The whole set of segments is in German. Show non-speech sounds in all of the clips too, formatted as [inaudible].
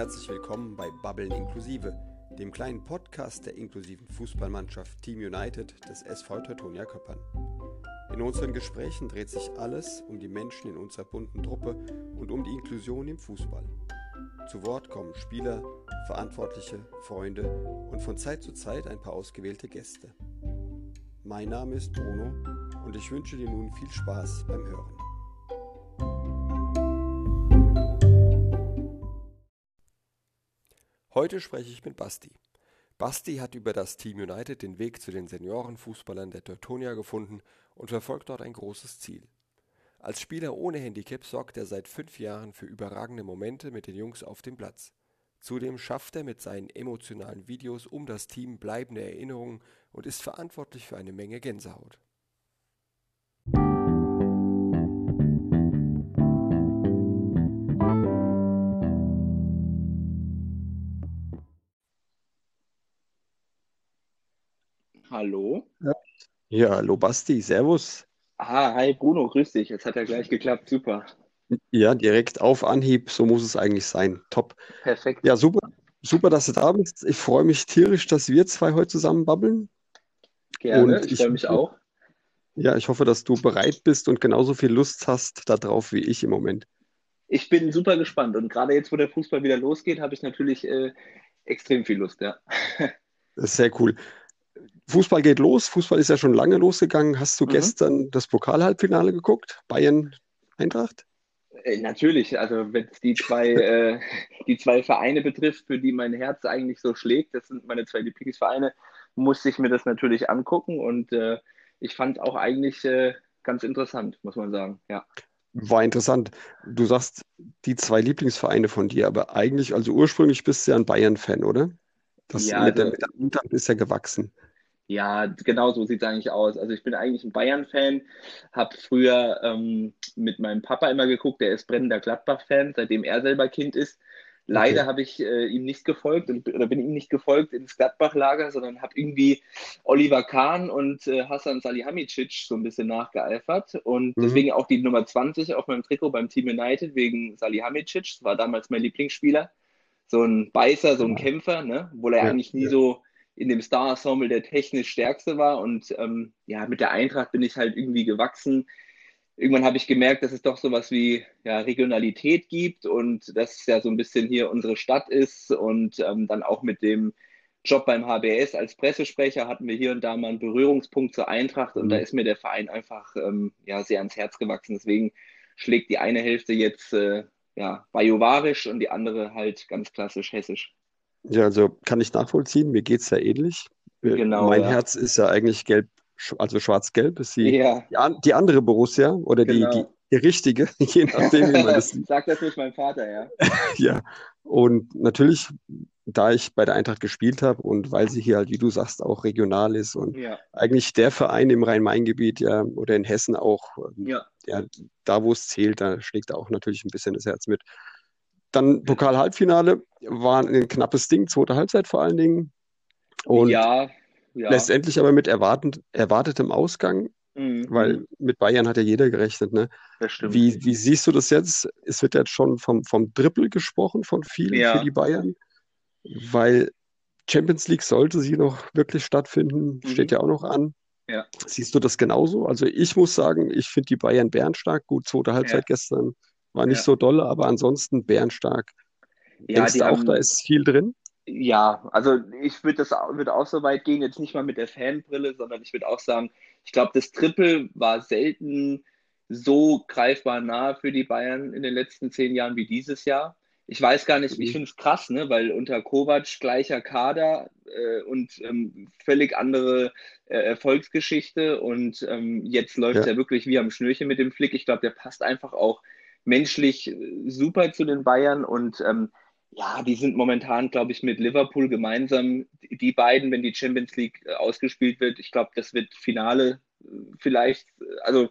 herzlich willkommen bei Babbeln Inklusive, dem kleinen Podcast der inklusiven Fußballmannschaft Team United des SV Teutonia Köppern. In unseren Gesprächen dreht sich alles um die Menschen in unserer bunten Truppe und um die Inklusion im Fußball. Zu Wort kommen Spieler, Verantwortliche, Freunde und von Zeit zu Zeit ein paar ausgewählte Gäste. Mein Name ist Bruno und ich wünsche dir nun viel Spaß beim Hören. Heute spreche ich mit Basti. Basti hat über das Team United den Weg zu den Seniorenfußballern der Teutonia gefunden und verfolgt dort ein großes Ziel. Als Spieler ohne Handicap sorgt er seit fünf Jahren für überragende Momente mit den Jungs auf dem Platz. Zudem schafft er mit seinen emotionalen Videos um das Team bleibende Erinnerungen und ist verantwortlich für eine Menge Gänsehaut. Hallo. Ja, hallo Basti, Servus. Ah, hi Bruno, grüß dich. Jetzt hat ja gleich geklappt, super. Ja, direkt auf Anhieb, so muss es eigentlich sein. Top. Perfekt. Ja, super, super, dass du da bist. Ich freue mich tierisch, dass wir zwei heute zusammen babbeln. Gerne, Und ich freue mich auch. Ja, ich hoffe, dass du bereit bist und genauso viel Lust hast darauf wie ich im Moment. Ich bin super gespannt und gerade jetzt, wo der Fußball wieder losgeht, habe ich natürlich äh, extrem viel Lust, ja. Das [laughs] ist sehr cool. Fußball geht los. Fußball ist ja schon lange losgegangen. Hast du Mhm. gestern das Pokalhalbfinale geguckt? Bayern Eintracht? Äh, natürlich, also wenn es die zwei, [laughs] äh, die zwei Vereine betrifft, für die mein Herz eigentlich so schlägt, das sind meine zwei Lieblingsvereine, musste ich mir das natürlich angucken und äh, ich fand auch eigentlich äh, ganz interessant, muss man sagen, ja. War interessant. Du sagst die zwei Lieblingsvereine von dir, aber eigentlich, also ursprünglich bist du ja ein Bayern-Fan, oder? Das Ja, mit der, also- mit der Eintracht ist ja gewachsen. Ja, genau so sieht es eigentlich aus. Also ich bin eigentlich ein Bayern-Fan, habe früher ähm, mit meinem Papa immer geguckt, der ist brennender Gladbach-Fan, seitdem er selber Kind ist. Leider Okay. habe ich äh, ihm nicht gefolgt und, oder bin ihm nicht gefolgt ins Gladbach-Lager, sondern habe irgendwie Oliver Kahn und äh, Hasan Salihamidzic so ein bisschen nachgeeifert und Mhm. deswegen auch die Nummer 20 auf meinem Trikot beim Team United wegen Salihamidzic, war damals mein Lieblingsspieler. So ein Beißer, so ein Kämpfer, ne? Obwohl er Ja, eigentlich nie ja. so in dem Star-Ensemble der technisch stärkste war. Und ähm, ja, mit der Eintracht bin ich halt irgendwie gewachsen. Irgendwann habe ich gemerkt, dass es doch sowas wie ja, Regionalität gibt und dass es ja so ein bisschen hier unsere Stadt ist. Und ähm, dann auch mit dem Job beim HBS als Pressesprecher hatten wir hier und da mal einen Berührungspunkt zur Eintracht. Und Mhm. da ist mir der Verein einfach ähm, ja, sehr ans Herz gewachsen. Deswegen schlägt die eine Hälfte jetzt äh, ja, bajovarisch und die andere halt ganz klassisch hessisch. Ja, also kann ich nachvollziehen. Mir geht es ja ähnlich. Äh, Genau, Mein ja. Herz ist ja eigentlich gelb, also schwarz-gelb ist die, Ja, die, an, die andere Borussia oder die, Genau. die, die richtige, [laughs] je nachdem, wie man das [laughs] Sagt das nicht mein Vater, ja. [laughs] Ja, und natürlich, da ich bei der Eintracht gespielt habe und weil sie hier halt, wie du sagst, auch regional ist und Ja, eigentlich der Verein im Rhein-Main-Gebiet, ja, oder in Hessen auch, ähm, ja. ja, da wo es zählt, da schlägt auch natürlich ein bisschen das Herz mit. Dann Pokal-Halbfinale war ein knappes Ding, zweite Halbzeit vor allen Dingen. Und ja, ja. letztendlich aber mit erwartend, erwartetem Ausgang, Mhm. weil mit Bayern hat ja jeder gerechnet, ne? das stimmt. Wie, wie siehst du das jetzt? Es wird jetzt schon vom, vom Triple gesprochen von vielen Ja. für die Bayern, weil Champions League sollte sie noch wirklich stattfinden, Mhm. steht ja auch noch an. Ja. Siehst du das genauso? Also ich muss sagen, ich finde die Bayern bärenstark. Gut, zweite Halbzeit gestern war nicht so dolle, aber ansonsten bärenstark. Ja, Denkst du auch, haben, da ist viel drin? ja, also ich würde das würde auch so weit gehen, jetzt nicht mal mit der Fanbrille, sondern ich würde auch sagen, ich glaube, das Triple war selten so greifbar nah für die Bayern in den letzten zehn Jahren wie dieses Jahr. Ich weiß gar nicht, ich Mhm. finde es krass, ne, weil unter Kovac gleicher Kader äh, und ähm, völlig andere äh, Erfolgsgeschichte und ähm, jetzt läuft es Ja. ja wirklich wie am Schnürchen mit dem Flick. Ich glaube, der passt einfach auch menschlich äh, super zu den Bayern und ähm, ja, die sind momentan, glaube ich, mit Liverpool gemeinsam, die beiden, wenn die Champions League äh, ausgespielt wird, ich glaube, das wird Finale äh, vielleicht, äh, also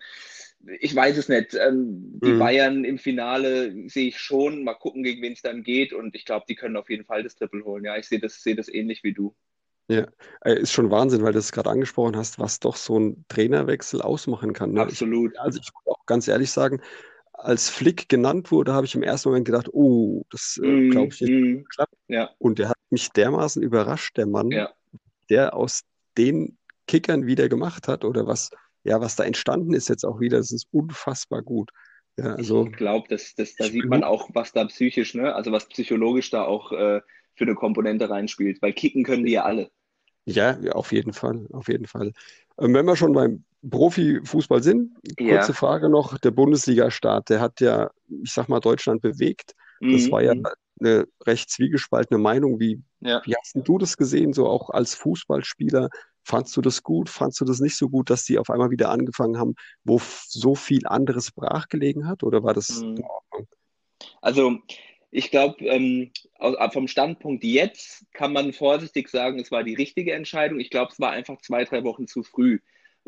ich weiß es nicht. Ähm, die Mhm. Bayern im Finale sehe ich schon. Mal gucken, gegen wen es dann geht. Und ich glaube, die können auf jeden Fall das Triple holen. Ja, ich sehe das, sehe das ähnlich wie du. Ja, ist schon Wahnsinn, weil du es gerade angesprochen hast, was doch so ein Trainerwechsel ausmachen kann. Ne? Ich, Absolut. also ich muss auch ganz ehrlich sagen, als Flick genannt wurde, habe ich im ersten Moment gedacht, oh, das äh, mm, glaube ich nicht mm, klappt. Ja. Und der hat mich dermaßen überrascht, der Mann, ja. der aus den Kickern wieder gemacht hat oder was, ja, was da entstanden ist jetzt auch wieder, das ist unfassbar gut. Ja, also, ich glaube, das, das, da sieht man auch, was da psychisch, ne, also was psychologisch da auch äh, für eine Komponente reinspielt, weil kicken können die ja alle. Ja, ja auf jeden Fall, auf jeden Fall. Ähm, wenn wir schon beim Profifußball sind, kurze ja. Frage noch, der Bundesliga-Start, der hat ja, ich sag mal, Deutschland bewegt. Das mhm. war ja eine recht zwiegespaltene Meinung. Wie, ja. wie hast du das gesehen, so auch als Fußballspieler? Fandst du das gut? Fandst du das nicht so gut, dass die auf einmal wieder angefangen haben, wo so viel anderes brachgelegen hat? Oder war das mhm. in Ordnung? Also, ich glaube, ähm, vom Standpunkt jetzt kann man vorsichtig sagen, es war die richtige Entscheidung. Ich glaube, es war einfach zwei, drei Wochen zu früh.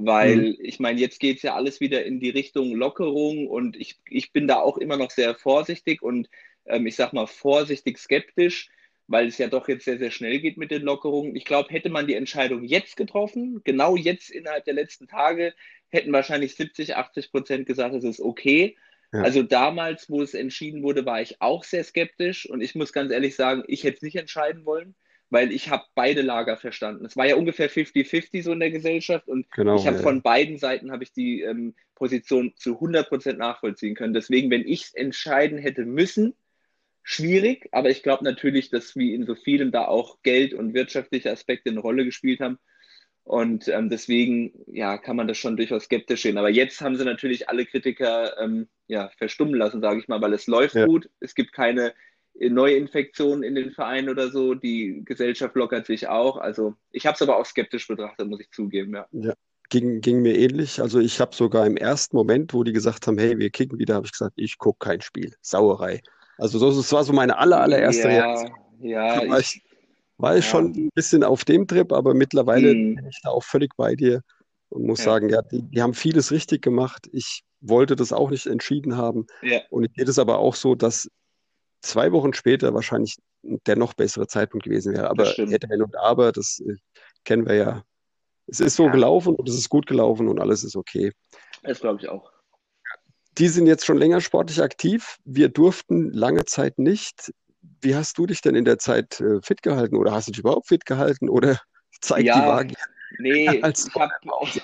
Weil mhm. ich meine, jetzt geht es ja alles wieder in die Richtung Lockerung und ich, ich bin da auch immer noch sehr vorsichtig und ähm, ich sag mal vorsichtig skeptisch, weil es ja doch jetzt sehr, sehr schnell geht mit den Lockerungen. Ich glaube, hätte man die Entscheidung jetzt getroffen, genau jetzt innerhalb der letzten Tage, hätten wahrscheinlich 70, 80 Prozent gesagt, es ist okay. Ja. Also damals, wo es entschieden wurde, war ich auch sehr skeptisch und ich muss ganz ehrlich sagen, ich hätte es nicht entscheiden wollen, weil ich habe beide Lager verstanden. Es war ja ungefähr 50-50 so in der Gesellschaft und genau, ich habe ja. von beiden Seiten habe ich die ähm, Position zu 100 Prozent nachvollziehen können. Deswegen, wenn ich es entscheiden hätte müssen, schwierig, aber ich glaube natürlich, dass wie in so vielen da auch Geld und wirtschaftliche Aspekte eine Rolle gespielt haben. Und ähm, deswegen, ja, kann man das schon durchaus skeptisch sehen. Aber jetzt haben sie natürlich alle Kritiker ähm, ja, verstummen lassen, sage ich mal, weil es läuft ja. gut. Es gibt keine Neuinfektionen in den Vereinen oder so. Die Gesellschaft lockert sich auch. Also ich habe es aber auch skeptisch betrachtet, muss ich zugeben, ja. ja. Ging, ging mir ähnlich. Also ich habe sogar im ersten Moment, wo die gesagt haben, hey, wir kicken wieder, habe ich gesagt, ich gucke kein Spiel. Sauerei. Also das war so meine aller, allererste ja, Reaktion. Ja, war ich, war ich ja. schon ein bisschen auf dem Trip, aber mittlerweile mhm. bin ich da auch völlig bei dir und muss ja. sagen, ja, die, die, haben vieles richtig gemacht. Ich wollte das auch nicht entschieden haben. Ja. Und ich sehe das aber auch so, dass zwei Wochen später wahrscheinlich der noch bessere Zeitpunkt gewesen wäre. Aber hätte, wenn und aber, das äh, kennen wir ja. Es ist so gelaufen und es ist gut gelaufen und alles ist okay. Das glaube ich auch. Die sind jetzt schon länger sportlich aktiv. Wir durften lange Zeit nicht. Wie hast du dich denn in der Zeit äh, fit gehalten oder hast du dich überhaupt fit gehalten oder [laughs] zeigt ja, die Waage? Nee, [laughs] ich habe [laughs]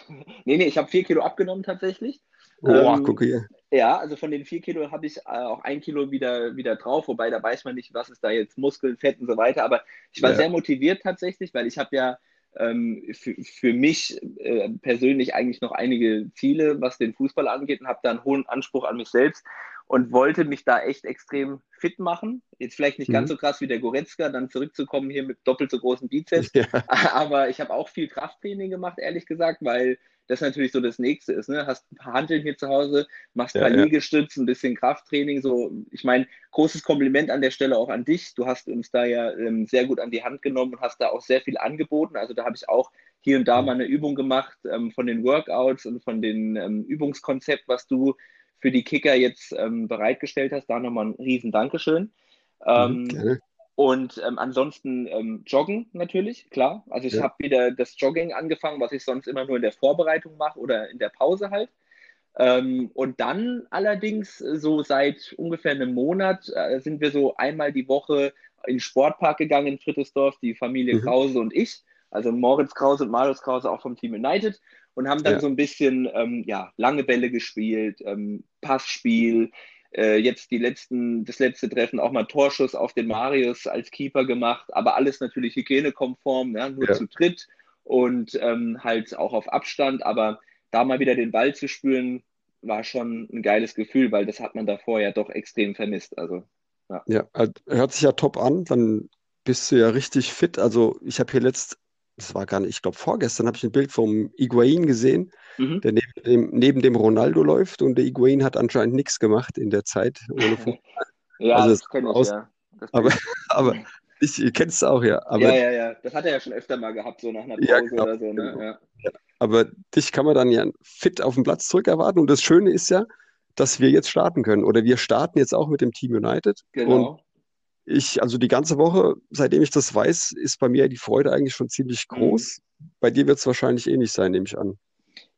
nee, nee, ich hab vier Kilo abgenommen tatsächlich. Oh, ähm, guck hier. Ja, also von den vier Kilo habe ich äh, auch ein Kilo wieder, wieder drauf, wobei da weiß man nicht, was ist da jetzt Muskeln, Fett und so weiter. Aber ich war ja. sehr motiviert tatsächlich, weil ich habe ja ähm, für, für mich äh, persönlich eigentlich noch einige Ziele, was den Fußball angeht und habe da einen hohen Anspruch an mich selbst und wollte mich da echt extrem fit machen. Jetzt vielleicht nicht mhm. ganz so krass wie der Goretzka, dann zurückzukommen hier mit doppelt so großen Bizeps. [laughs] Ja. Aber ich habe auch viel Krafttraining gemacht, ehrlich gesagt, weil das natürlich so das Nächste ist. Ne? Hast ein paar Handeln hier zu Hause, machst ein paar ja, Liegestütze, ein bisschen Krafttraining. So, ich meine, großes Kompliment an der Stelle auch an dich. Du hast uns da ja ähm, sehr gut an die Hand genommen und hast da auch sehr viel angeboten. Also da habe ich auch hier und da mhm. mal eine Übung gemacht ähm, von den Workouts und von den ähm, Übungskonzept, was du für die Kicker jetzt ähm, bereitgestellt hast. Da nochmal ein riesen Dankeschön. Mhm, ähm, und ähm, ansonsten ähm, Joggen natürlich, klar. Also ich ja. habe wieder das Jogging angefangen, was ich sonst immer nur in der Vorbereitung mache oder in der Pause halt. Ähm, und dann allerdings so seit ungefähr einem Monat äh, sind wir so einmal die Woche in den Sportpark gegangen in Frittesdorf, die Familie mhm. Krause und ich. Also Moritz Krause und Marius Krause auch vom Team United und haben dann ja. so ein bisschen ähm, ja, lange Bälle gespielt, ähm, Passspiel, äh, jetzt die letzten, das letzte Treffen auch mal Torschuss auf den Marius als Keeper gemacht, aber alles natürlich hygienekonform, ja, nur ja. zu dritt und ähm, halt auch auf Abstand. Aber da mal wieder den Ball zu spüren, war schon ein geiles Gefühl, weil das hat man davor ja doch extrem vermisst. Also, ja. ja, also, hört sich ja top an. Dann bist du ja richtig fit. Also ich habe hier letzt das war gar nicht, ich glaube vorgestern habe ich ein Bild vom Iguain gesehen, mhm. der neben dem, neben dem Ronaldo läuft und der Iguain hat anscheinend nichts gemacht in der Zeit ohne [laughs] ja, also das kenne ich, aus, ja. aber, aber ich [laughs] kennst es auch, ja. Aber, ja, ja, ja. Das hat er ja schon öfter mal gehabt, so nach einer Pause ja, genau, oder so. Ne? Genau. Ja. Ja. Aber dich kann man dann ja fit auf dem Platz zurückerwarten. Und das Schöne ist ja, dass wir jetzt starten können. Oder wir starten jetzt auch mit dem Team United. Genau. Und ich, also die ganze Woche, seitdem ich das weiß, ist bei mir die Freude eigentlich schon ziemlich mhm. groß. Mhm. Bei dir wird es wahrscheinlich ähnlich sein, nehme ich an.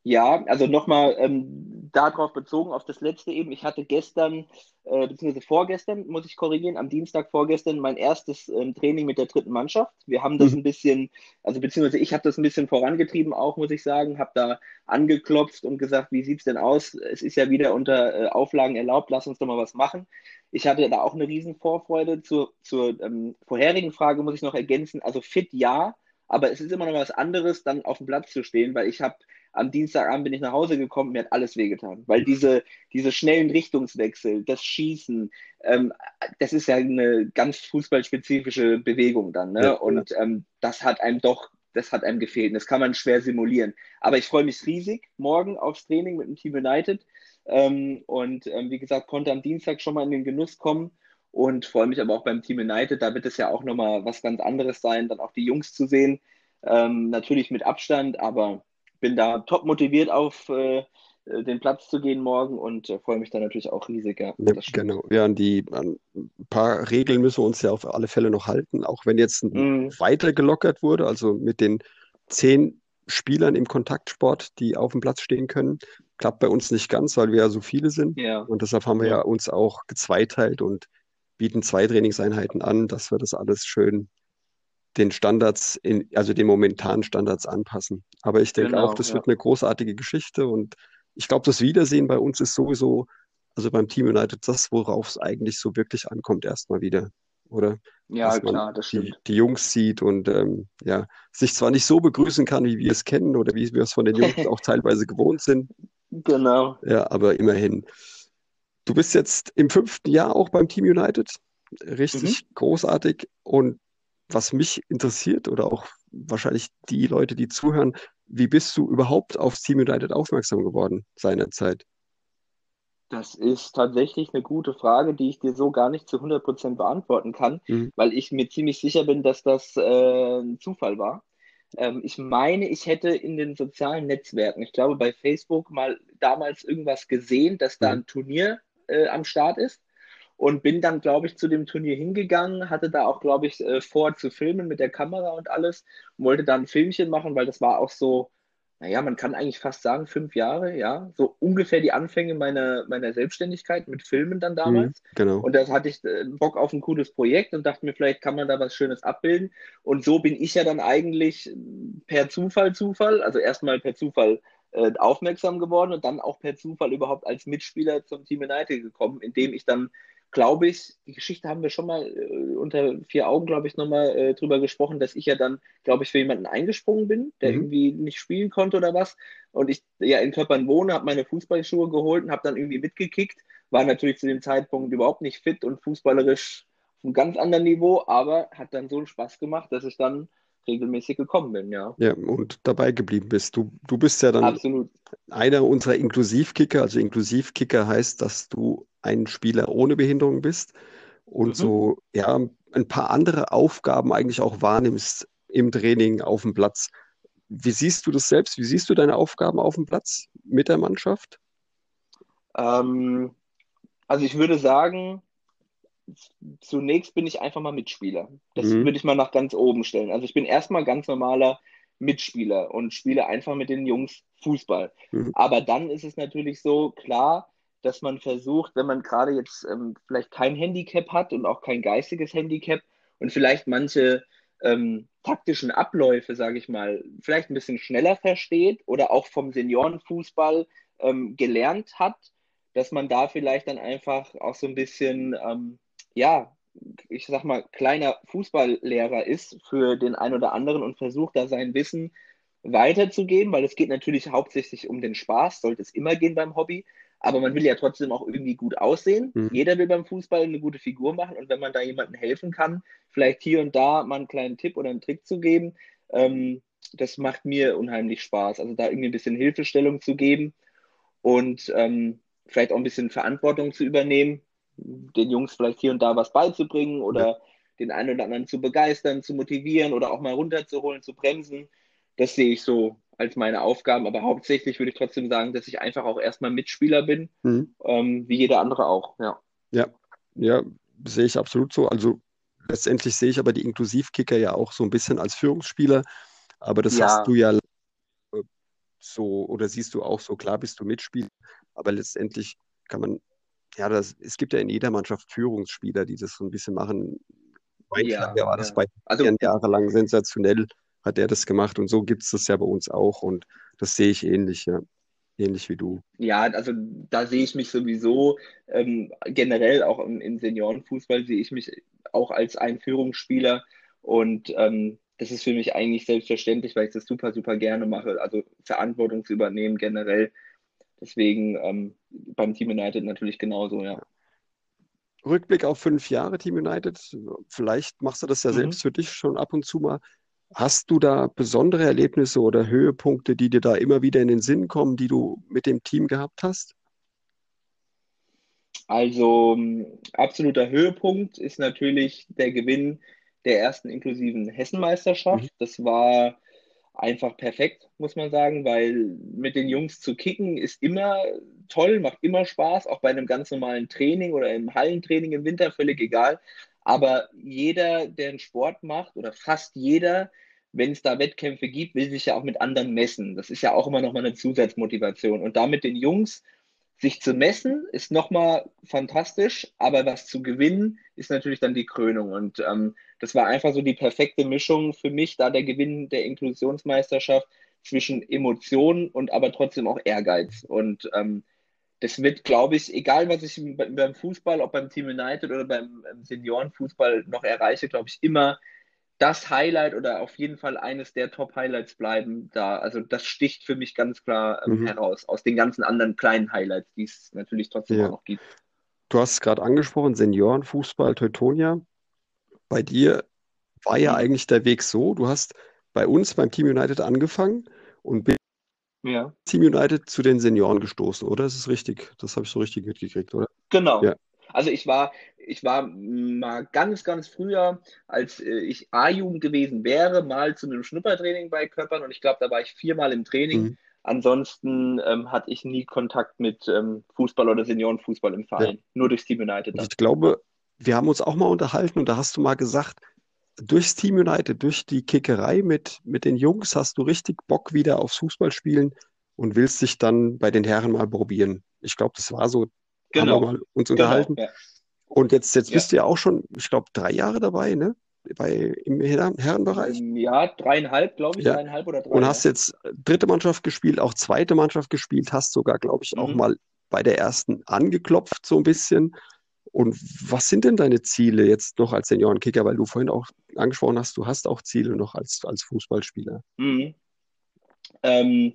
Ja, also nochmal, ähm, darauf bezogen, auf das letzte eben, ich hatte gestern, äh, beziehungsweise vorgestern, muss ich korrigieren, am Dienstag vorgestern mein erstes ähm, Training mit der dritten Mannschaft. Wir haben das mhm. ein bisschen, also beziehungsweise ich habe das ein bisschen vorangetrieben auch, muss ich sagen, habe da angeklopft und gesagt, wie sieht es denn aus? Es ist ja wieder unter äh, Auflagen erlaubt, lass uns doch mal was machen. Ich hatte da auch eine riesen Vorfreude. Zur, zur ähm, vorherigen Frage muss ich noch ergänzen, also fit ja, aber es ist immer noch was anderes, dann auf dem Platz zu stehen, weil ich habe am Dienstagabend bin ich nach Hause gekommen, mir hat alles wehgetan, weil diese, diese schnellen Richtungswechsel, das Schießen, ähm, das ist ja eine ganz fußballspezifische Bewegung dann, ne? Ja, und ähm, das hat einem doch, das hat einem gefehlt. Das kann man schwer simulieren. Aber ich freue mich riesig morgen aufs Training mit dem Team United ähm, und ähm, wie gesagt konnte am Dienstag schon mal in den Genuss kommen und freue mich aber auch beim Team United. Da wird es ja auch nochmal was ganz anderes sein, dann auch die Jungs zu sehen. Ähm, natürlich mit Abstand, aber bin da top motiviert auf äh, äh den Platz zu gehen morgen und äh, freue mich da natürlich auch riesig. Ja, ja genau. Ja, an die an ein paar Regeln müssen wir uns ja auf alle Fälle noch halten, auch wenn jetzt mm. weiter gelockert wurde, also mit den zehn Spielern im Kontaktsport, die auf dem Platz stehen können. Klappt bei uns nicht ganz, weil wir ja so viele sind. Ja. Und deshalb haben wir ja uns auch gezweiteilt und bieten zwei Trainingseinheiten an, dass wir das alles schön den Standards, in, also den momentanen Standards anpassen. Aber ich denke genau, auch, das ja. wird eine großartige Geschichte und ich glaube, das Wiedersehen bei uns ist sowieso, also beim Team United, das, worauf es eigentlich so wirklich ankommt, erstmal wieder, oder? Ja, Dass klar, das stimmt. Die, die Jungs sieht und ähm, ja, sich zwar nicht so begrüßen kann, wie wir es kennen oder wie wir es von den Jungs [laughs] auch teilweise gewohnt sind. Genau. Ja, aber immerhin. Du bist jetzt im fünften Jahr auch beim Team United. Richtig mhm. großartig. Und was mich interessiert oder auch wahrscheinlich die Leute, die zuhören, wie bist du überhaupt auf Team United aufmerksam geworden seinerzeit? Das ist tatsächlich eine gute Frage, die ich dir so gar nicht zu 100% beantworten kann, mhm. weil ich mir ziemlich sicher bin, dass das äh, ein Zufall war. Ähm, ich meine, ich hätte in den sozialen Netzwerken, ich glaube bei Facebook mal damals irgendwas gesehen, dass da mhm. ein Turnier äh, am Start ist. Und bin dann, glaube ich, zu dem Turnier hingegangen, hatte da auch, glaube ich, äh, vor zu filmen mit der Kamera und alles, wollte da ein Filmchen machen, weil das war auch so, naja, man kann eigentlich fast sagen, fünf Jahre, ja, so ungefähr die Anfänge meiner, meiner Selbstständigkeit mit Filmen dann damals. Mhm, genau. Und da hatte ich äh, Bock auf ein cooles Projekt und dachte mir, vielleicht kann man da was Schönes abbilden. Und so bin ich ja dann eigentlich per Zufall, Zufall, also erstmal per Zufall äh, aufmerksam geworden und dann auch per Zufall überhaupt als Mitspieler zum Team United gekommen, indem ich dann, glaube ich, die Geschichte haben wir schon mal äh, unter vier Augen, glaube ich, nochmal äh, drüber gesprochen, dass ich ja dann, glaube ich, für jemanden eingesprungen bin, der mhm. irgendwie nicht spielen konnte oder was. Und ich ja in Körpern wohne, habe meine Fußballschuhe geholt und habe dann irgendwie mitgekickt. War natürlich zu dem Zeitpunkt überhaupt nicht fit und fußballerisch auf einem ganz anderen Niveau, aber hat dann so einen Spaß gemacht, dass ich dann regelmäßig gekommen bin, ja. Ja, und dabei geblieben bist. Du, du bist ja dann Absolut. einer unserer Inklusivkicker. Also Inklusivkicker heißt, dass du ein Spieler ohne Behinderung bist und mhm. so, ja, ein paar andere Aufgaben eigentlich auch wahrnimmst im Training auf dem Platz. Wie siehst du das selbst? Wie siehst du deine Aufgaben auf dem Platz mit der Mannschaft? Ähm, also ich würde sagen, zunächst bin ich einfach mal Mitspieler. Das mhm. würde ich mal nach ganz oben stellen. Also ich bin erstmal ganz normaler Mitspieler und spiele einfach mit den Jungs Fußball. Mhm. Aber dann ist es natürlich so klar, dass man versucht, wenn man gerade jetzt ähm, vielleicht kein Handicap hat und auch kein geistiges Handicap und vielleicht manche ähm, taktischen Abläufe, sage ich mal, vielleicht ein bisschen schneller versteht oder auch vom Seniorenfußball ähm, gelernt hat, dass man da vielleicht dann einfach auch so ein bisschen ähm, ja, ich sag mal, kleiner Fußballlehrer ist für den einen oder anderen und versucht da sein Wissen weiterzugeben, weil es geht natürlich hauptsächlich um den Spaß, sollte es immer gehen beim Hobby, aber man will ja trotzdem auch irgendwie gut aussehen. Mhm. Jeder will beim Fußball eine gute Figur machen und wenn man da jemandem helfen kann, vielleicht hier und da mal einen kleinen Tipp oder einen Trick zu geben, ähm, das macht mir unheimlich Spaß. Also da irgendwie ein bisschen Hilfestellung zu geben und ähm, vielleicht auch ein bisschen Verantwortung zu übernehmen den Jungs vielleicht hier und da was beizubringen oder ja. den einen oder anderen zu begeistern, zu motivieren oder auch mal runterzuholen, zu bremsen. Das sehe ich so als meine Aufgaben. Aber hauptsächlich würde ich trotzdem sagen, dass ich einfach auch erstmal Mitspieler bin, mhm. ähm, wie jeder andere auch. Ja. ja, ja, sehe ich absolut so. Also letztendlich sehe ich aber die Inklusivkicker ja auch so ein bisschen als Führungsspieler. Aber das ja. hast du ja so, oder siehst du auch so, klar bist du Mitspieler, aber letztendlich kann man, ja, das, es gibt ja in jeder Mannschaft Führungsspieler, die das so ein bisschen machen. Ja, ja war das bei also, jahrelang sensationell, hat er das gemacht und so gibt es das ja bei uns auch und das sehe ich ähnlich, ja. Ähnlich wie du. Ja, also da sehe ich mich sowieso ähm, generell auch im, im, Seniorenfußball sehe ich mich auch als Einführungsspieler und ähm, das ist für mich eigentlich selbstverständlich, weil ich das super, super gerne mache. Also Verantwortung zu übernehmen generell. Deswegen ähm, beim Team United natürlich genauso, ja. Rückblick auf fünf Jahre Team United. Vielleicht machst du das ja mhm. selbst für dich schon ab und zu mal. Hast du da besondere Erlebnisse oder Höhepunkte, die dir da immer wieder in den Sinn kommen, die du mit dem Team gehabt hast? Also absoluter Höhepunkt ist natürlich der Gewinn der ersten inklusiven Hessenmeisterschaft. Mhm. Das war einfach perfekt, muss man sagen, weil mit den Jungs zu kicken ist immer toll, macht immer Spaß, auch bei einem ganz normalen Training oder im Hallentraining im Winter, völlig egal. Aber jeder, der einen Sport macht oder fast jeder, wenn es da Wettkämpfe gibt, will sich ja auch mit anderen messen. Das ist ja auch immer nochmal eine Zusatzmotivation. Und da mit den Jungs sich zu messen, ist nochmal fantastisch, aber was zu gewinnen, ist natürlich dann die Krönung. Und ähm, das war einfach so die perfekte Mischung für mich, da der Gewinn der Inklusionsmeisterschaft zwischen Emotionen und aber trotzdem auch Ehrgeiz. Und ähm, das wird, glaube ich, egal was ich beim Fußball, ob beim Team United oder beim Seniorenfußball noch erreiche, glaube ich, immer das Highlight oder auf jeden Fall eines der Top-Highlights bleiben da. Also das sticht für mich ganz klar ähm, mhm. heraus aus den ganzen anderen kleinen Highlights, die es natürlich trotzdem ja. auch noch gibt. Du hast es gerade angesprochen, Seniorenfußball, Teutonia. Bei dir war ja mhm. eigentlich der Weg so, du hast bei uns beim Team United angefangen und bist ja. Team United zu den Senioren gestoßen, oder? Das ist richtig. Das habe ich so richtig mitgekriegt, oder? Genau. Ja. Also ich war, ich war mal ganz, ganz früher, als äh, ich A-Jugend gewesen wäre, mal zu einem Schnuppertraining bei Körpern und ich glaube, da war ich viermal im Training. Mhm. Ansonsten ähm, hatte ich nie Kontakt mit ähm, Fußball oder Seniorenfußball im Verein, ja. nur durchs Team United. Ich glaube, wir haben uns auch mal unterhalten und da hast du mal gesagt, durchs Team United, durch die Kickerei mit, mit den Jungs hast du richtig Bock wieder aufs Fußballspielen und willst dich dann bei den Herren mal probieren. Ich glaube, das war so, genau. haben wir mal uns genau, unterhalten. Ja. Und jetzt, jetzt ja. bist du ja auch schon, ich glaube, drei Jahre dabei, ne? Bei, Im Herrenbereich? Ähm, ja, dreieinhalb, glaube ich, ja. dreieinhalb oder drei. Und hast jetzt dritte Mannschaft gespielt, auch zweite Mannschaft gespielt, hast sogar, glaube ich, auch mhm. mal bei der ersten angeklopft, so ein bisschen. Und was sind denn deine Ziele jetzt noch als Seniorenkicker? Weil du vorhin auch angesprochen hast, du hast auch Ziele noch als, als Fußballspieler. Mhm. Ähm,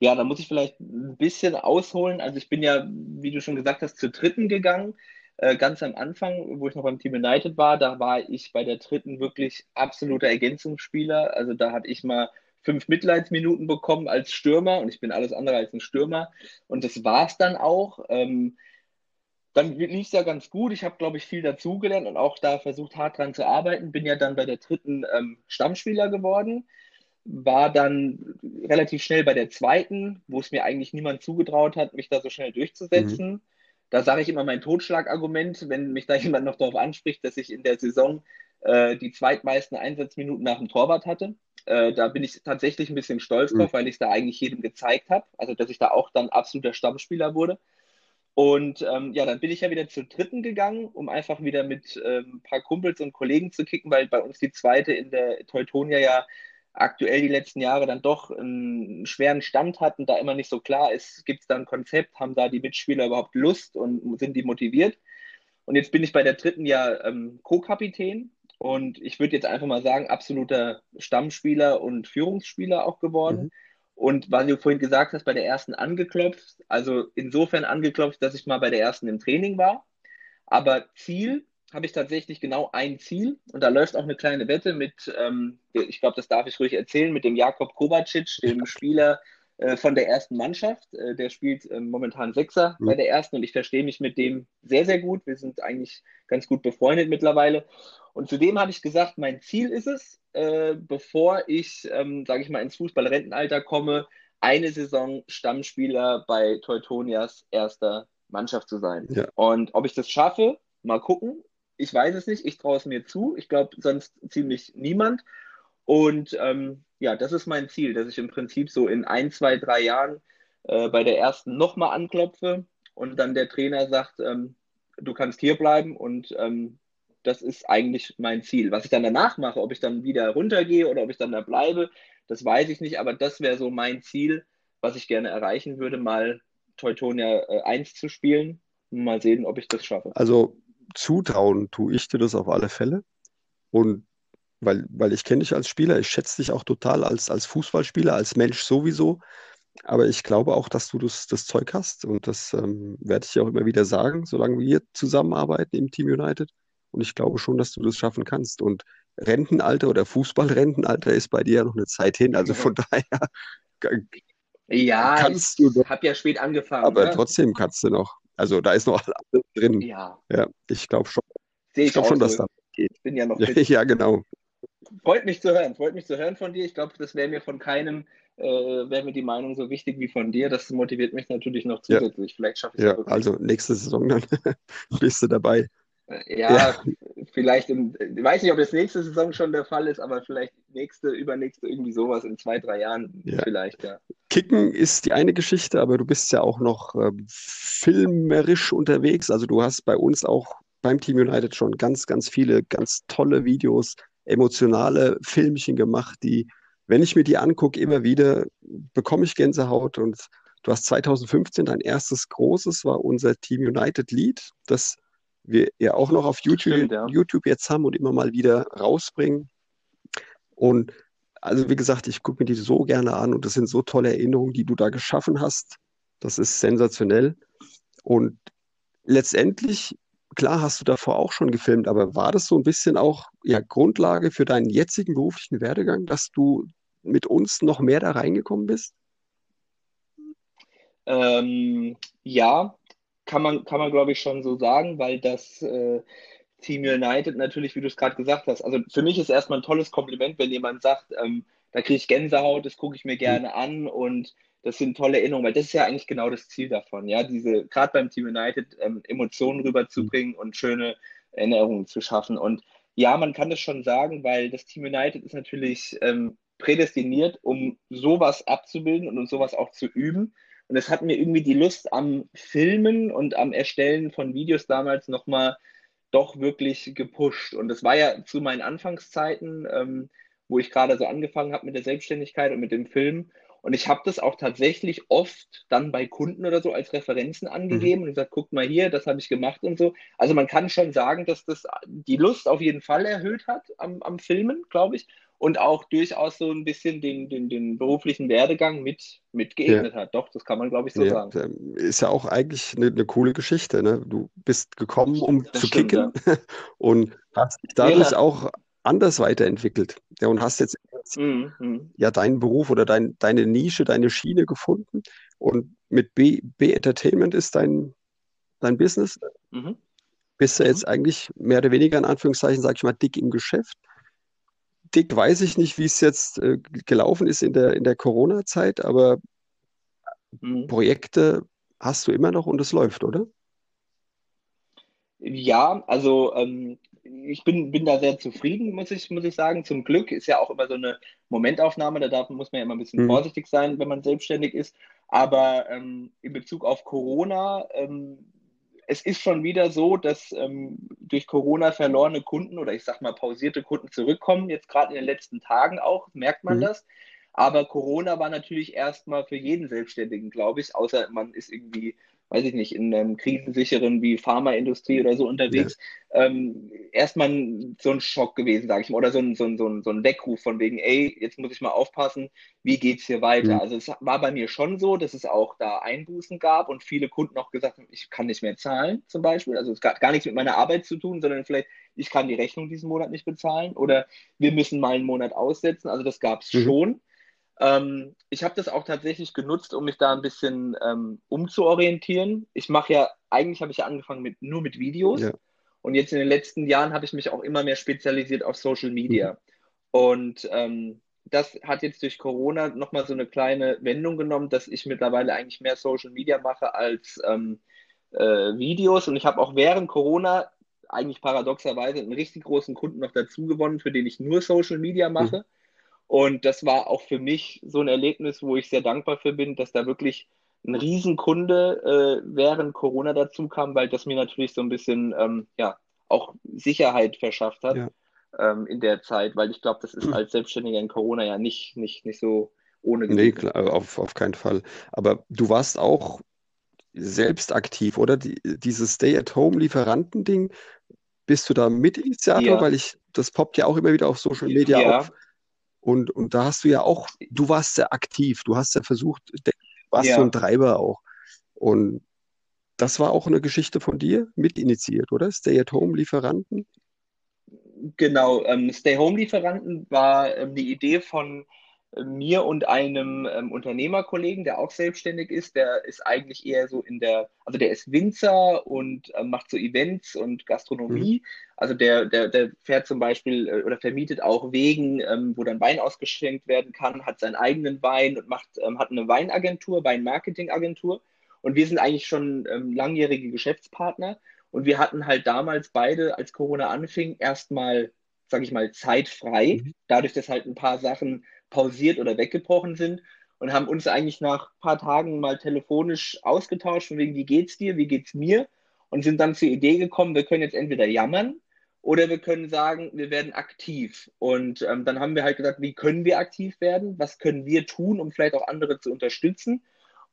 ja, da muss ich vielleicht ein bisschen ausholen. Also ich bin ja, wie du schon gesagt hast, zur dritten gegangen. Äh, ganz am Anfang, wo ich noch beim Team United war, da war ich bei der dritten wirklich absoluter Ergänzungsspieler. Also da hatte ich mal fünf Mitleidsminuten bekommen als Stürmer und ich bin alles andere als ein Stürmer. Und das war es dann auch. Ähm, dann lief es ja ganz gut. Ich habe, glaube ich, viel dazugelernt und auch da versucht, hart dran zu arbeiten. Bin ja dann bei der dritten ähm, Stammspieler geworden war dann relativ schnell bei der zweiten, wo es mir eigentlich niemand zugetraut hat, mich da so schnell durchzusetzen. Mhm. Da sage ich immer mein Totschlagargument, wenn mich da [laughs] jemand noch darauf anspricht, dass ich in der Saison äh, die zweitmeisten Einsatzminuten nach dem Torwart hatte. Äh, da bin ich tatsächlich ein bisschen stolz drauf, mhm. weil ich es da eigentlich jedem gezeigt habe. Also, dass ich da auch dann absoluter Stammspieler wurde. Und ähm, ja, dann bin ich ja wieder zur dritten gegangen, um einfach wieder mit ähm, ein paar Kumpels und Kollegen zu kicken, weil bei uns die zweite in der Teutonia ja aktuell die letzten Jahre dann doch einen schweren Stand hatten, da immer nicht so klar ist, gibt es da ein Konzept, haben da die Mitspieler überhaupt Lust und sind die motiviert? Und jetzt bin ich bei der dritten ja ähm, Co-Kapitän und ich würde jetzt einfach mal sagen, absoluter Stammspieler und Führungsspieler auch geworden. Mhm. Und was du vorhin gesagt hast, bei der ersten angeklopft, also insofern angeklopft, dass ich mal bei der ersten im Training war. Aber Ziel habe ich tatsächlich genau ein Ziel und da läuft auch eine kleine Wette mit, ähm, ich glaube, das darf ich ruhig erzählen, mit dem Jakob Kovacic, dem Spieler äh, von der ersten Mannschaft. Äh, der spielt äh, momentan Sechser mhm. bei der ersten und ich verstehe mich mit dem sehr, sehr gut. Wir sind eigentlich ganz gut befreundet mittlerweile. Und zudem habe ich gesagt, mein Ziel ist es, äh, bevor ich, ähm, sage ich mal, ins Fußballrentenalter komme, eine Saison Stammspieler bei Teutonias erster Mannschaft zu sein. Ja. Und ob ich das schaffe, mal gucken. Ich weiß es nicht, ich traue es mir zu. Ich glaube, sonst ziemlich niemand. Und ähm, ja, das ist mein Ziel, dass ich im Prinzip so in ein, zwei, drei Jahren äh, bei der ersten nochmal anklopfe und dann der Trainer sagt, ähm, du kannst hier bleiben und ähm, das ist eigentlich mein Ziel. Was ich dann danach mache, ob ich dann wieder runtergehe oder ob ich dann da bleibe, das weiß ich nicht, aber das wäre so mein Ziel, was ich gerne erreichen würde, mal Teutonia äh, 1 zu spielen. Mal sehen, ob ich das schaffe. Also zutrauen tue ich dir das auf alle Fälle. Und weil, weil ich kenne dich als Spieler, ich schätze dich auch total als, als Fußballspieler, als Mensch sowieso. Aber ich glaube auch, dass du das, das Zeug hast. Und das ähm, werde ich dir auch immer wieder sagen, solange wir zusammenarbeiten im Team United. Und ich glaube schon, dass du das schaffen kannst. Und Rentenalter oder Fußballrentenalter ist bei dir ja noch eine Zeit hin. Also von daher [laughs] ja, kannst du. Ich habe ja spät angefangen. Aber ne? trotzdem kannst du noch. Also da ist noch [laughs] alles drin. Ja. Ja, ich glaube schon. Ich, ich glaube schon, dass da geht. Bin ja noch. Ja, ja, genau. Freut mich zu hören. Freut mich zu hören von dir. Ich glaube, das wäre mir von keinem äh, wäre mir die Meinung so wichtig wie von dir. Das motiviert mich natürlich noch zusätzlich. Ja. Vielleicht schaffe ich es ja, Also nächste Saison dann [laughs] bist du dabei. Ja, ja, vielleicht, im, ich weiß nicht, ob das nächste Saison schon der Fall ist, aber vielleicht nächste, übernächste, irgendwie sowas in zwei, drei Jahren ja. vielleicht, ja. Kicken ist die eine Geschichte, aber du bist ja auch noch äh, filmerisch unterwegs. Also du hast bei uns auch beim Team United schon ganz, ganz viele ganz tolle Videos, emotionale Filmchen gemacht, die, wenn ich mir die angucke, immer wieder bekomme ich Gänsehaut und du hast 2015 dein erstes großes, war unser Team United Lied, das wir ja auch noch auf YouTube, Stimmt, ja. YouTube jetzt haben und immer mal wieder rausbringen. Und also wie gesagt, ich gucke mir die so gerne an und das sind so tolle Erinnerungen, die du da geschaffen hast. Das ist sensationell. Und letztendlich, klar hast du davor auch schon gefilmt, aber war das so ein bisschen auch ja, Grundlage für deinen jetzigen beruflichen Werdegang, dass du mit uns noch mehr da reingekommen bist? Ähm, ja, kann man, kann man glaube ich, schon so sagen, weil das äh, Team United natürlich, wie du es gerade gesagt hast, also für mich ist erstmal ein tolles Kompliment, wenn jemand sagt, ähm, da kriege ich Gänsehaut, das gucke ich mir gerne an und das sind tolle Erinnerungen, weil das ist ja eigentlich genau das Ziel davon, ja, diese, gerade beim Team United, ähm, Emotionen rüberzubringen und schöne Erinnerungen zu schaffen. Und ja, man kann das schon sagen, weil das Team United ist natürlich ähm, prädestiniert, um sowas abzubilden und um sowas auch zu üben. Und es hat mir irgendwie die Lust am Filmen und am Erstellen von Videos damals nochmal doch wirklich gepusht. Und das war ja zu meinen Anfangszeiten, ähm, wo ich gerade so angefangen habe mit der Selbstständigkeit und mit dem Film. Und ich habe das auch tatsächlich oft dann bei Kunden oder so als Referenzen angegeben mhm. und gesagt, guckt mal hier, das habe ich gemacht und so. Also man kann schon sagen, dass das die Lust auf jeden Fall erhöht hat am, am Filmen, glaube ich und auch durchaus so ein bisschen den, den, den beruflichen Werdegang mit, mit geebnet ja. hat. Doch, das kann man, glaube ich, so ja, sagen. Ist ja auch eigentlich eine, eine coole Geschichte. Ne? Du bist gekommen, um das zu stimmt, kicken ja. [laughs] und hast dich dadurch auch anders weiterentwickelt. Ja, und hast jetzt mhm, mhm. ja deinen Beruf oder dein, deine Nische, deine Schiene gefunden. Und mit B, B Entertainment ist dein, dein Business. Mhm. Bist du jetzt mhm. eigentlich mehr oder weniger in Anführungszeichen, sag ich mal, dick im Geschäft dick weiß ich nicht, wie es jetzt äh, gelaufen ist in der, in der Corona-Zeit, aber mhm. Projekte hast du immer noch und es läuft, oder? Ja, also ähm, ich bin, bin da sehr zufrieden, muss ich, muss ich sagen. Zum Glück ist ja auch immer so eine Momentaufnahme, da darf, muss man ja immer ein bisschen mhm. vorsichtig sein, wenn man selbstständig ist. Aber ähm, in Bezug auf Corona ähm, es ist schon wieder so, dass ähm, durch Corona verlorene Kunden oder ich sag mal pausierte Kunden zurückkommen, jetzt gerade in den letzten Tagen auch, merkt man mhm. das. Aber Corona war natürlich erstmal für jeden Selbstständigen, glaube ich, außer man ist irgendwie weiß ich nicht, in einem krisensicheren wie Pharmaindustrie oder so unterwegs, ja. ähm, erstmal so ein Schock gewesen, sage ich mal, oder so ein, so, ein, so, ein, so ein Weckruf von wegen, ey, jetzt muss ich mal aufpassen, wie geht's hier weiter? Mhm. Also es war bei mir schon so, dass es auch da Einbußen gab und viele Kunden auch gesagt haben, ich kann nicht mehr zahlen zum Beispiel. Also es hat gar nichts mit meiner Arbeit zu tun, sondern vielleicht, ich kann die Rechnung diesen Monat nicht bezahlen oder wir müssen mal einen Monat aussetzen. Also das gab es mhm. schon. Ähm, ich habe das auch tatsächlich genutzt, um mich da ein bisschen ähm, umzuorientieren. Ich mache ja, eigentlich habe ich ja angefangen mit, nur mit Videos. Ja. Und jetzt in den letzten Jahren habe ich mich auch immer mehr spezialisiert auf Social Media. Mhm. Und ähm, das hat jetzt durch Corona nochmal so eine kleine Wendung genommen, dass ich mittlerweile eigentlich mehr Social Media mache als ähm, äh, Videos. Und ich habe auch während Corona eigentlich paradoxerweise einen richtig großen Kunden noch dazu gewonnen, für den ich nur Social Media mache. Mhm und das war auch für mich so ein Erlebnis, wo ich sehr dankbar für bin, dass da wirklich ein Riesenkunde äh, während Corona dazu kam, weil das mir natürlich so ein bisschen ähm, ja, auch Sicherheit verschafft hat ja. ähm, in der Zeit, weil ich glaube, das ist als Selbstständiger in Corona ja nicht, nicht, nicht so ohne gewesen. Nee, klar, auf, auf keinen Fall. Aber du warst auch selbst aktiv, oder? Die, dieses Stay-at-Home-Lieferanten-Ding, bist du da Mitinitiator? Ja. Weil ich, das poppt ja auch immer wieder auf Social Media ja. auf. Und, und da hast du ja auch, du warst sehr aktiv, du hast ja versucht, warst ja. so ein Treiber auch. Und das war auch eine Geschichte von dir mitinitiiert, oder? Stay-at-Home-Lieferanten? Genau, ähm, Stay-Home-Lieferanten war ähm, die Idee von mir und einem ähm, Unternehmerkollegen, der auch selbstständig ist, der ist eigentlich eher so in der, also der ist Winzer und äh, macht so Events und Gastronomie. Mhm. Also der, der, der fährt zum Beispiel äh, oder vermietet auch Wegen, ähm, wo dann Wein ausgeschenkt werden kann, hat seinen eigenen Wein und macht, ähm, hat eine Weinagentur, Weinmarketingagentur. Und wir sind eigentlich schon ähm, langjährige Geschäftspartner. Und wir hatten halt damals beide, als Corona anfing, erstmal, sage ich mal, zeitfrei. Mhm. Dadurch, dass halt ein paar Sachen pausiert oder weggebrochen sind und haben uns eigentlich nach ein paar Tagen mal telefonisch ausgetauscht, von wegen, wie geht's dir, wie geht's mir? Und sind dann zur Idee gekommen, wir können jetzt entweder jammern oder wir können sagen, wir werden aktiv. Und ähm, dann haben wir halt gesagt, wie können wir aktiv werden? Was können wir tun, um vielleicht auch andere zu unterstützen?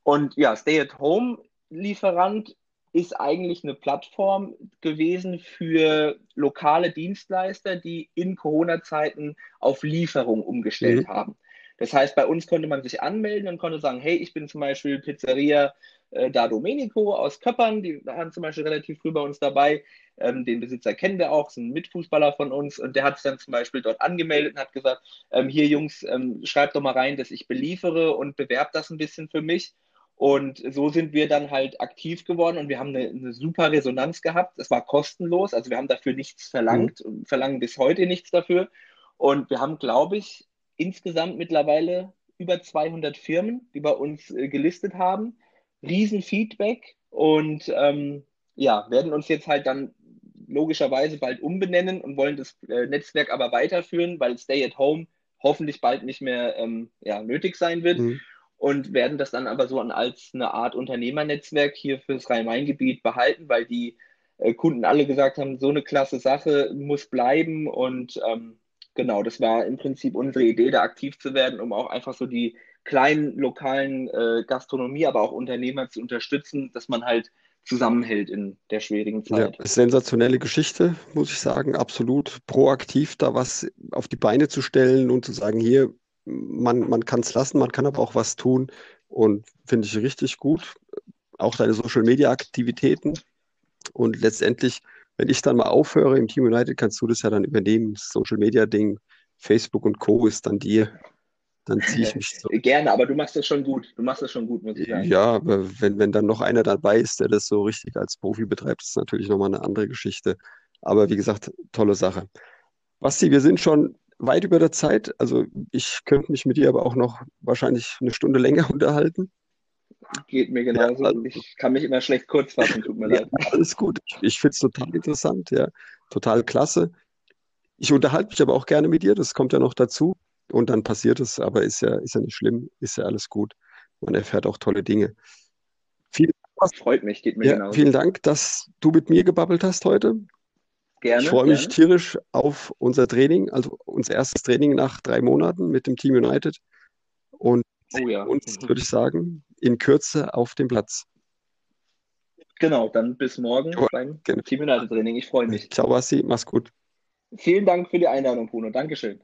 Und ja, Stay-at-Home-Lieferant ist eigentlich eine Plattform gewesen für lokale Dienstleister, die in Corona-Zeiten auf Lieferung umgestellt mhm. haben. Das heißt, bei uns konnte man sich anmelden und konnte sagen, hey, ich bin zum Beispiel Pizzeria äh, da Domenico aus Köppern, die waren zum Beispiel relativ früh bei uns dabei. Ähm, den Besitzer kennen wir auch, ist ein Mitfußballer von uns und der hat sich dann zum Beispiel dort angemeldet und hat gesagt, ähm, hier Jungs, ähm, schreibt doch mal rein, dass ich beliefere und bewerbt das ein bisschen für mich. Und so sind wir dann halt aktiv geworden und wir haben eine, eine super Resonanz gehabt. Es war kostenlos, also wir haben dafür nichts verlangt mhm. und verlangen bis heute nichts dafür. Und wir haben, glaube ich, insgesamt mittlerweile über 200 Firmen, die bei uns äh, gelistet haben. Riesenfeedback und ähm, ja, werden uns jetzt halt dann logischerweise bald umbenennen und wollen das äh, Netzwerk aber weiterführen, weil Stay at Home hoffentlich bald nicht mehr ähm, ja, nötig sein wird. Mhm und werden das dann aber so als eine Art Unternehmernetzwerk hier fürs Rhein-Main-Gebiet behalten, weil die äh, Kunden alle gesagt haben, so eine klasse Sache muss bleiben und ähm, genau, das war im Prinzip unsere Idee, da aktiv zu werden, um auch einfach so die kleinen lokalen äh, Gastronomie, aber auch Unternehmer zu unterstützen, dass man halt zusammenhält in der schwierigen Zeit. Ja, sensationelle Geschichte, muss ich sagen, absolut proaktiv da was auf die Beine zu stellen und zu sagen, hier, man, man kann es lassen, man kann aber auch was tun und finde ich richtig gut. Auch deine Social-Media-Aktivitäten und letztendlich, wenn ich dann mal aufhöre im Team United, kannst du das ja dann übernehmen. Das Social-Media-Ding, Facebook und Co. ist dann dir. Dann ziehe ich mich so. [laughs] Gerne, aber du machst das schon gut. Du machst das schon gut, muss ich sagen. Ja, aber wenn, wenn dann noch einer dabei ist, der das so richtig als Profi betreibt, ist natürlich nochmal eine andere Geschichte. Aber wie gesagt, tolle Sache. Basti, wir sind schon weit über der Zeit. Also ich könnte mich mit dir aber auch noch wahrscheinlich eine Stunde länger [laughs] unterhalten. Geht mir genauso. Ja, also, ich kann mich immer schlecht kurz fassen, tut mir leid. alles gut. Ich, ich finde es total interessant, ja. Total klasse. Ich unterhalte mich aber auch gerne mit dir, das kommt ja noch dazu. Und dann passiert es, aber ist ja, ist ja nicht schlimm, ist ja alles gut. Man erfährt auch tolle Dinge. Vielen Dank. Freut mich, geht mir ja, genauso. Vielen Dank, dass du mit mir gebabbelt hast heute. Gerne. Ich freue mich tierisch auf unser Training, also unser erstes Training nach drei Monaten mit dem Team United. Und oh ja. uns, würde ich sagen, in Kürze auf dem Platz. Genau, dann bis morgen oh, beim genau. Team United Training. Ich freue mich. Ciao, Basti, mach's gut. Vielen Dank für die Einladung, Bruno. Dankeschön.